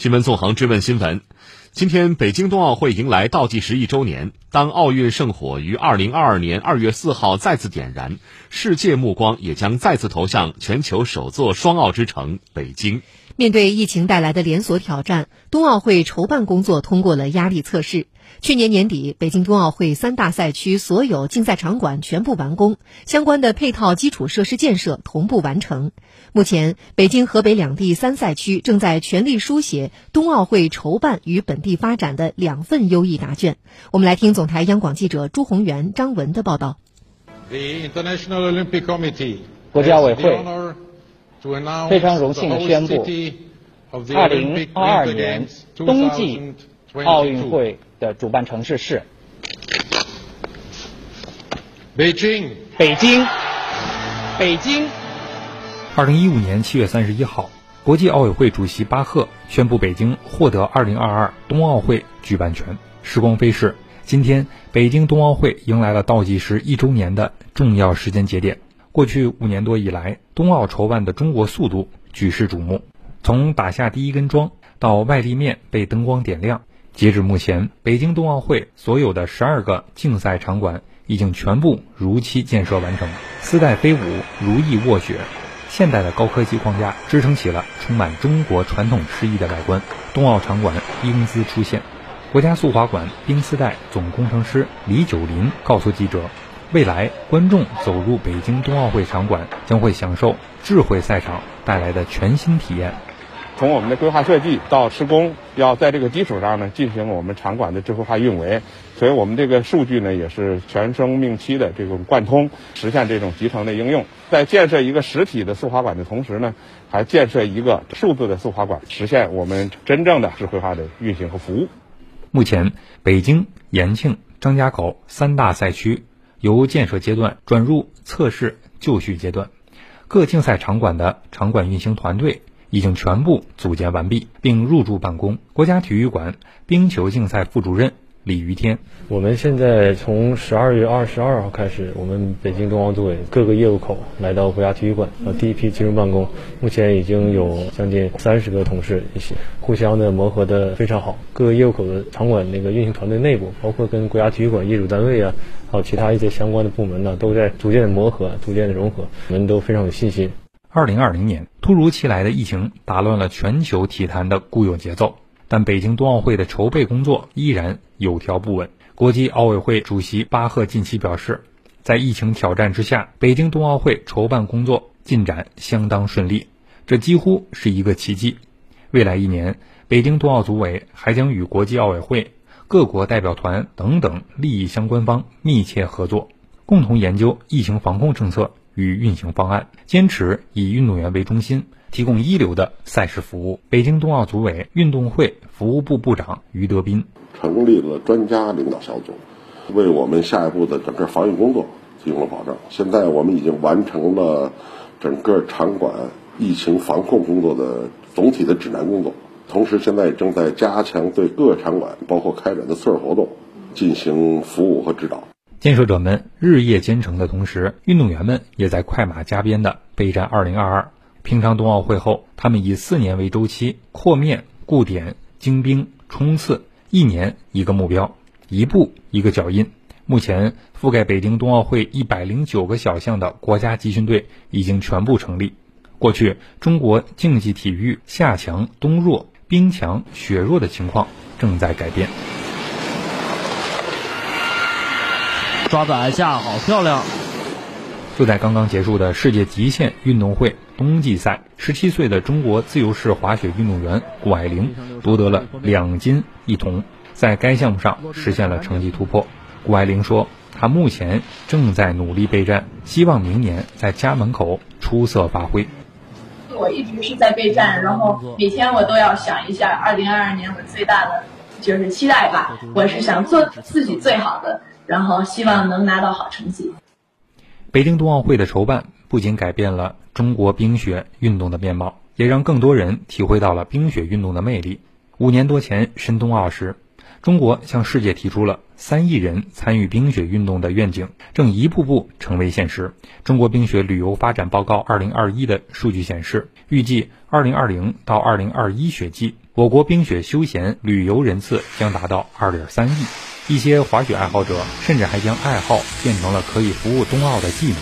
新闻纵横追问新闻，今天北京冬奥会迎来倒计时一周年。当奥运圣火于二零二二年二月四号再次点燃，世界目光也将再次投向全球首座双奥之城北京。面对疫情带来的连锁挑战，冬奥会筹办工作通过了压力测试。去年年底，北京冬奥会三大赛区所有竞赛场馆全部完工，相关的配套基础设施建设同步完成。目前，北京、河北两地三赛区正在全力书写冬奥会筹办与本地发展的两份优异答卷。我们来听总台央广记者朱宏元、张文的报道。国际奥委会非常荣幸地宣布，二零二二年冬季奥运会。的主办城市是北京。北京，北京。二零一五年七月三十一号，国际奥委会主席巴赫宣布北京获得二零二二冬奥会举办权。时光飞逝，今天北京冬奥会迎来了倒计时一周年的重要时间节点。过去五年多以来，冬奥筹办的中国速度举世瞩目，从打下第一根桩到外立面被灯光点亮。截至目前，北京冬奥会所有的十二个竞赛场馆已经全部如期建设完成。丝带飞舞，如意卧雪，现代的高科技框架支撑起了充满中国传统诗意的外观。冬奥场馆英姿出现。国家速滑馆冰丝带总工程师李九林告诉记者：“未来观众走入北京冬奥会场馆，将会享受智慧赛场带来的全新体验。”从我们的规划设计到施工，要在这个基础上呢进行我们场馆的智慧化运维，所以我们这个数据呢也是全生命期的这种贯通，实现这种集成的应用。在建设一个实体的速滑馆的同时呢，还建设一个数字的速滑馆，实现我们真正的智慧化的运行和服务。目前，北京、延庆、张家口三大赛区由建设阶段转入测试就绪阶段，各竞赛场馆的场馆运行团队。已经全部组建完毕，并入驻办公。国家体育馆冰球竞赛副主任李于天：我们现在从十二月二十二号开始，我们北京冬奥组委各个业务口来到国家体育馆，呃，第一批进入办公。目前已经有将近三十个同事一起，互相的磨合的非常好。各个业务口的场馆那个运行团队内部，包括跟国家体育馆业主单位啊，还有其他一些相关的部门呢，都在逐渐的磨合，逐渐的融合，我们都非常有信心。二零二零年，突如其来的疫情打乱了全球体坛的固有节奏，但北京冬奥会的筹备工作依然有条不紊。国际奥委会主席巴赫近期表示，在疫情挑战之下，北京冬奥会筹办工作进展相当顺利，这几乎是一个奇迹。未来一年，北京冬奥组委还将与国际奥委会、各国代表团等等利益相关方密切合作，共同研究疫情防控政策。与运行方案，坚持以运动员为中心，提供一流的赛事服务。北京冬奥组委运动会服务部部长于德斌成立了专家领导小组，为我们下一步的整个防疫工作提供了保障。现在我们已经完成了整个场馆疫情防控工作的总体的指南工作，同时现在正在加强对各场馆包括开展的测试活动进行服务和指导。建设者们日夜兼程的同时，运动员们也在快马加鞭地备战2022。平昌冬奥会后，他们以四年为周期，扩面、固点、精兵、冲刺，一年一个目标，一步一个脚印。目前，覆盖北京冬奥会一百零九个小项的国家集训队已经全部成立。过去，中国竞技体育夏强冬弱、冰强雪弱的情况正在改变。抓在下，好漂亮！就在刚刚结束的世界极限运动会冬季赛，十七岁的中国自由式滑雪运动员谷爱凌夺得了两金一铜，在该项目上实现了成绩突破。谷爱凌说：“她目前正在努力备战，希望明年在家门口出色发挥。”我一直是在备战，然后每天我都要想一下，二零二二年我最大的就是期待吧，我是想做自己最好的。然后希望能拿到好成绩。北京冬奥会的筹办不仅改变了中国冰雪运动的面貌，也让更多人体会到了冰雪运动的魅力。五年多前申冬奥时，中国向世界提出了三亿人参与冰雪运动的愿景，正一步步成为现实。中国冰雪旅游发展报告二零二一的数据显示，预计二零二零到二零二一雪季，我国冰雪休闲旅游人次将达到二点三亿。一些滑雪爱好者甚至还将爱好变成了可以服务冬奥的技能。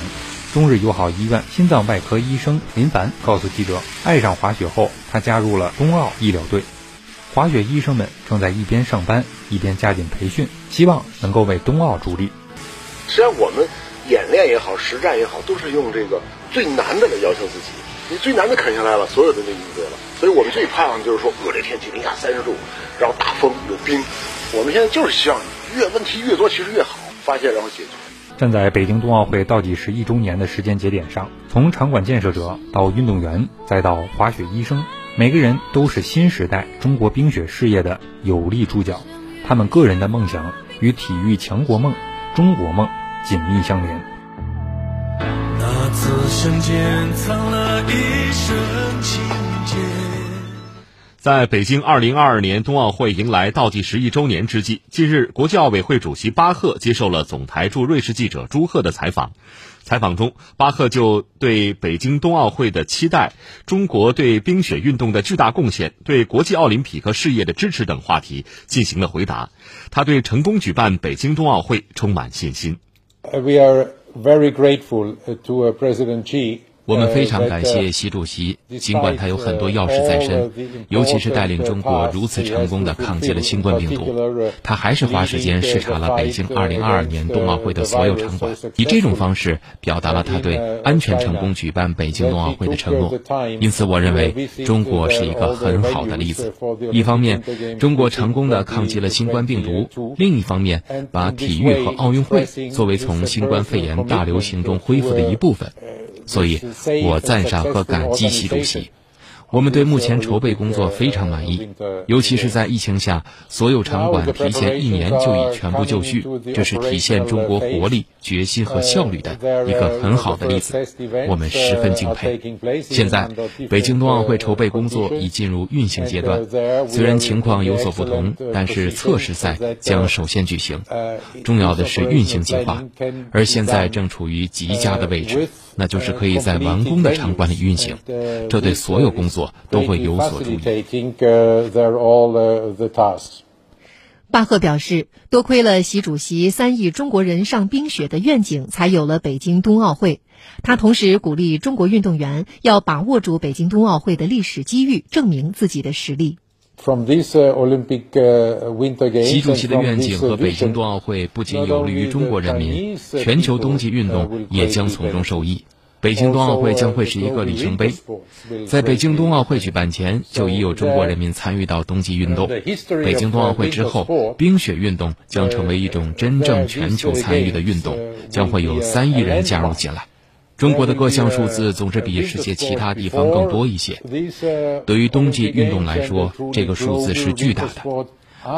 中日友好医院心脏外科医生林凡告诉记者，爱上滑雪后，他加入了冬奥医疗队。滑雪医生们正在一边上班一边加紧培训，希望能够为冬奥助力。实际上，我们演练也好，实战也好，都是用这个最难的来要求自己。你最难的啃下来了，所有的就应对了。所以我们最盼望的就是说，恶劣天气零下三十度，然后大风有冰。我们现在就是希望越问题越多，其实越好，发现然后解决。站在北京冬奥会倒计时一周年的时间节点上，从场馆建设者到运动员，再到滑雪医生。每个人都是新时代中国冰雪事业的有力助脚，他们个人的梦想与体育强国梦、中国梦紧密相连。此生间，藏了一生情结。在北京二零二二年冬奥会迎来倒计时一周年之际，近日，国际奥委会主席巴赫接受了总台驻瑞士记者朱鹤的采访。采访中，巴赫就对北京冬奥会的期待、中国对冰雪运动的巨大贡献、对国际奥林匹克事业的支持等话题进行了回答。他对成功举办北京冬奥会充满信心。We are very grateful uh, to uh, President Xi. 我们非常感谢习主席，尽管他有很多要事在身，尤其是带领中国如此成功的抗击了新冠病毒，他还是花时间视察了北京2022年冬奥会的所有场馆，以这种方式表达了他对安全成功举办北京冬奥会的承诺。因此，我认为中国是一个很好的例子。一方面，中国成功的抗击了新冠病毒；另一方面，把体育和奥运会作为从新冠肺炎大流行中恢复的一部分。所以，我赞赏和感激习主席。我们对目前筹备工作非常满意，尤其是在疫情下，所有场馆提前一年就已全部就绪，这是体现中国活力、决心和效率的一个很好的例子，我们十分敬佩。现在，北京冬奥会筹备工作已进入运行阶段，虽然情况有所不同，但是测试赛将首先举行。重要的是运行计划，而现在正处于极佳的位置，那就是可以在完工的场馆里运行，这对所有工作。都会有所注意。巴赫表示，多亏了习主席三亿中国人上冰雪的愿景，才有了北京冬奥会。他同时鼓励中国运动员要把握住北京冬奥会的历史机遇，证明自己的实力。习主席的愿景和北京冬奥会不仅有利于中国人民，全球冬季运动也将从中受益。北京冬奥会将会是一个里程碑，在北京冬奥会举办前就已有中国人民参与到冬季运动。北京冬奥会之后，冰雪运动将成为一种真正全球参与的运动，将会有三亿人加入进来。中国的各项数字总是比世界其他地方更多一些。对于冬季运动来说，这个数字是巨大的。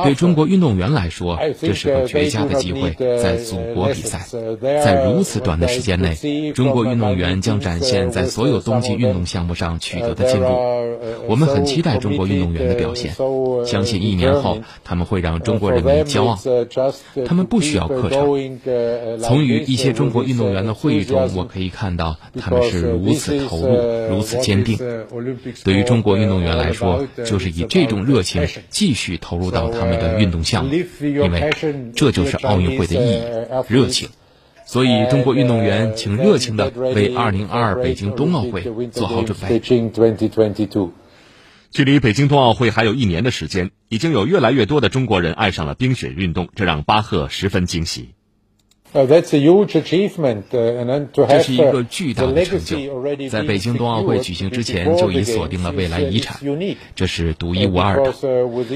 对中国运动员来说，这是个绝佳的机会，在祖国比赛。在如此短的时间内，中国运动员将展现在所有冬季运动项目上取得的进步。我们很期待中国运动员的表现，相信一年后他们会让中国人民骄傲。他们不需要课程。从与一些中国运动员的会议中，我可以看到他们是如此投入，如此坚定。对于中国运动员来说，就是以这种热情继续投入到。他们的运动项目，因为这就是奥运会的意义，热情。所以，中国运动员请热情的为2022北京冬奥会做好准备。距离北京冬奥会还有一年的时间，已经有越来越多的中国人爱上了冰雪运动，这让巴赫十分惊喜。这是一个巨大的成就，在北京冬奥会举行之前就已锁定了未来遗产，这是独一无二的。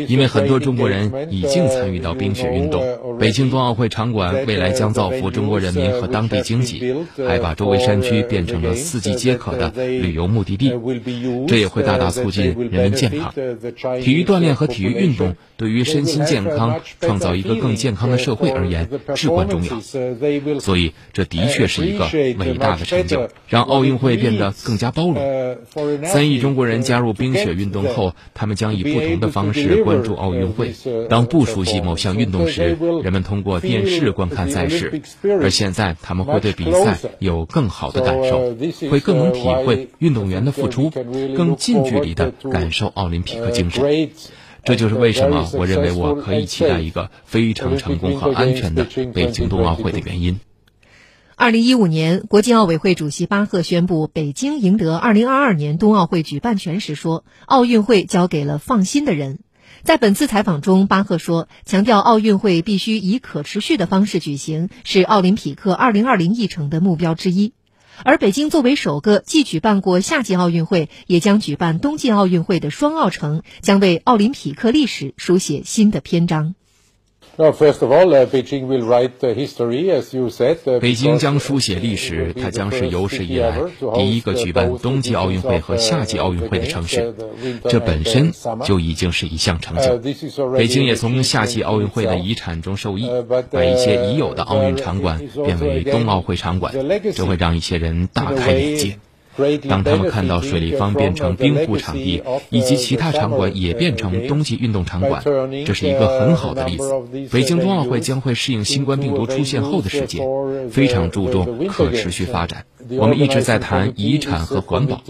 因为很多中国人已经参与到冰雪运动，北京冬奥会场馆未来将造福中国人民和当地经济，还把周围山区变成了四季皆可的旅游目的地，这也会大大促进人民健康。体育锻炼和体育运动对于身心健康、创造一个更健康的社会而言至关重要。所以这的确是一个伟大的成就，让奥运会变得更加包容。三亿中国人加入冰雪运动后，他们将以不同的方式关注奥运会。当不熟悉某项运动时，人们通过电视观看赛事，而现在他们会对比赛有更好的感受，会更能体会运动员的付出，更近距离地感受奥林匹克精神。这就是为什么我认为我可以期待一个非常成功和安全的北京冬奥会的原因。二零一五年，国际奥委会主席巴赫宣布北京赢得二零二二年冬奥会举办权时说：“奥运会交给了放心的人。”在本次采访中，巴赫说，强调奥运会必须以可持续的方式举行，是奥林匹克二零二零议程的目标之一。而北京作为首个既举办过夏季奥运会，也将举办冬季奥运会的双奥城，将为奥林匹克历史书写新的篇章。北京将书写历史，它将是有史以来第一个举办冬季奥运会和夏季奥运会的城市，这本身就已经是一项成就。北京也从夏季奥运会的遗产中受益，把一些已有的奥运场馆变为冬奥会场馆，这会让一些人大开眼界。当他们看到水立方变成冰壶场地，以及其他场馆也变成冬季运动场馆，这是一个很好的例子。北京冬奥会将会适应新冠病毒出现后的世界，非常注重可持续发展。我们一直在谈遗产和环保，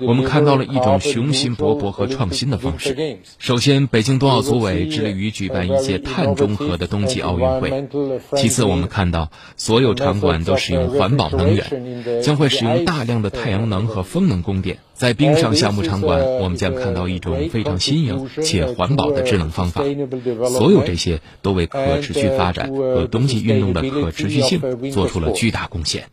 我们看到了一种雄心勃勃和创新的方式。首先，北京冬奥组委致力于举办一届碳中和的冬季奥运会。其次，我们看到所有场馆都使用环保能源，将会使用大量的太阳能能和风能供电。在冰上项目场馆，我们将看到一种非常新颖且环保的制冷方法。所有这些都为可持续发展和冬季运动的可持续性做出了巨大贡献。